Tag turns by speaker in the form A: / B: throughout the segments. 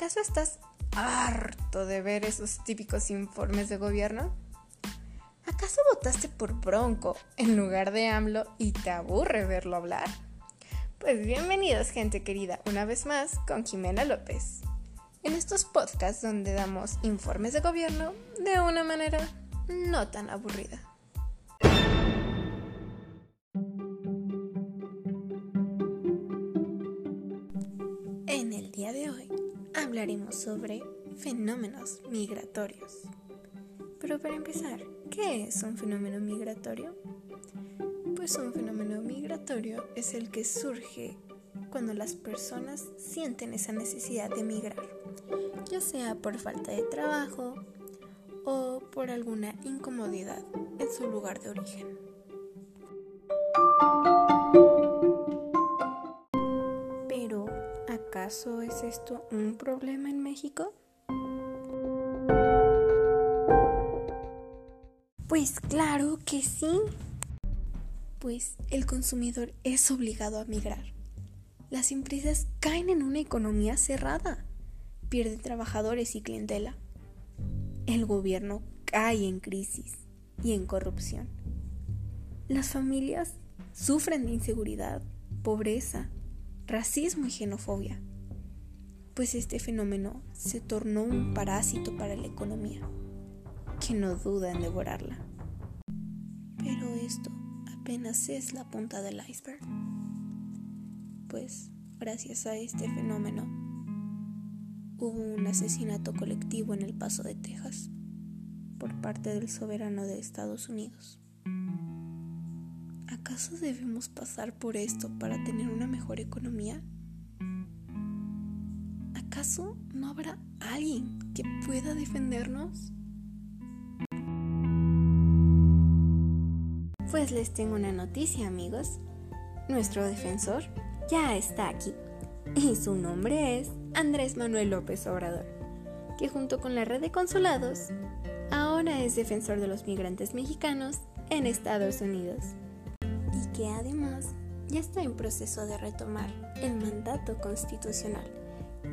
A: ¿Acaso estás harto de ver esos típicos informes de gobierno? ¿Acaso votaste por Bronco en lugar de AMLO y te aburre verlo hablar? Pues bienvenidos gente querida una vez más con Jimena López. En estos podcasts donde damos informes de gobierno de una manera no tan aburrida. En el día de hoy hablaremos sobre fenómenos migratorios. Pero para empezar, ¿qué es un fenómeno migratorio? Pues un fenómeno migratorio es el que surge cuando las personas sienten esa necesidad de migrar, ya sea por falta de trabajo o por alguna incomodidad en su lugar de origen. ¿Acaso es esto un problema en México? Pues claro que sí. Pues el consumidor es obligado a migrar. Las empresas caen en una economía cerrada, pierden trabajadores y clientela. El gobierno cae en crisis y en corrupción. Las familias sufren de inseguridad, pobreza, racismo y xenofobia, pues este fenómeno se tornó un parásito para la economía que no duda en devorarla. Pero esto apenas es la punta del iceberg. Pues gracias a este fenómeno hubo un asesinato colectivo en El Paso de Texas por parte del soberano de Estados Unidos. ¿Acaso debemos pasar por esto para tener una mejor economía? ¿Acaso no habrá alguien que pueda defendernos? Pues les tengo una noticia amigos. Nuestro defensor ya está aquí. Y su nombre es Andrés Manuel López Obrador, que junto con la red de consulados, ahora es defensor de los migrantes mexicanos en Estados Unidos. Y que además ya está en proceso de retomar el mandato constitucional,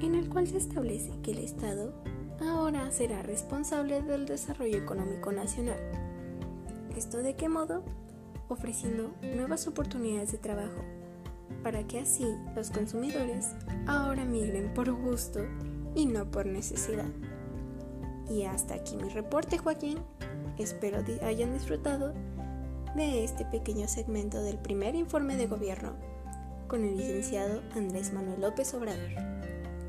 A: en el cual se establece que el Estado ahora será responsable del desarrollo económico nacional. ¿Esto de qué modo? ofreciendo nuevas oportunidades de trabajo para que así los consumidores ahora migren por gusto y no por necesidad. Y hasta aquí mi reporte, Joaquín. Espero hayan disfrutado de este pequeño segmento del primer informe de gobierno con el licenciado Andrés Manuel López Obrador.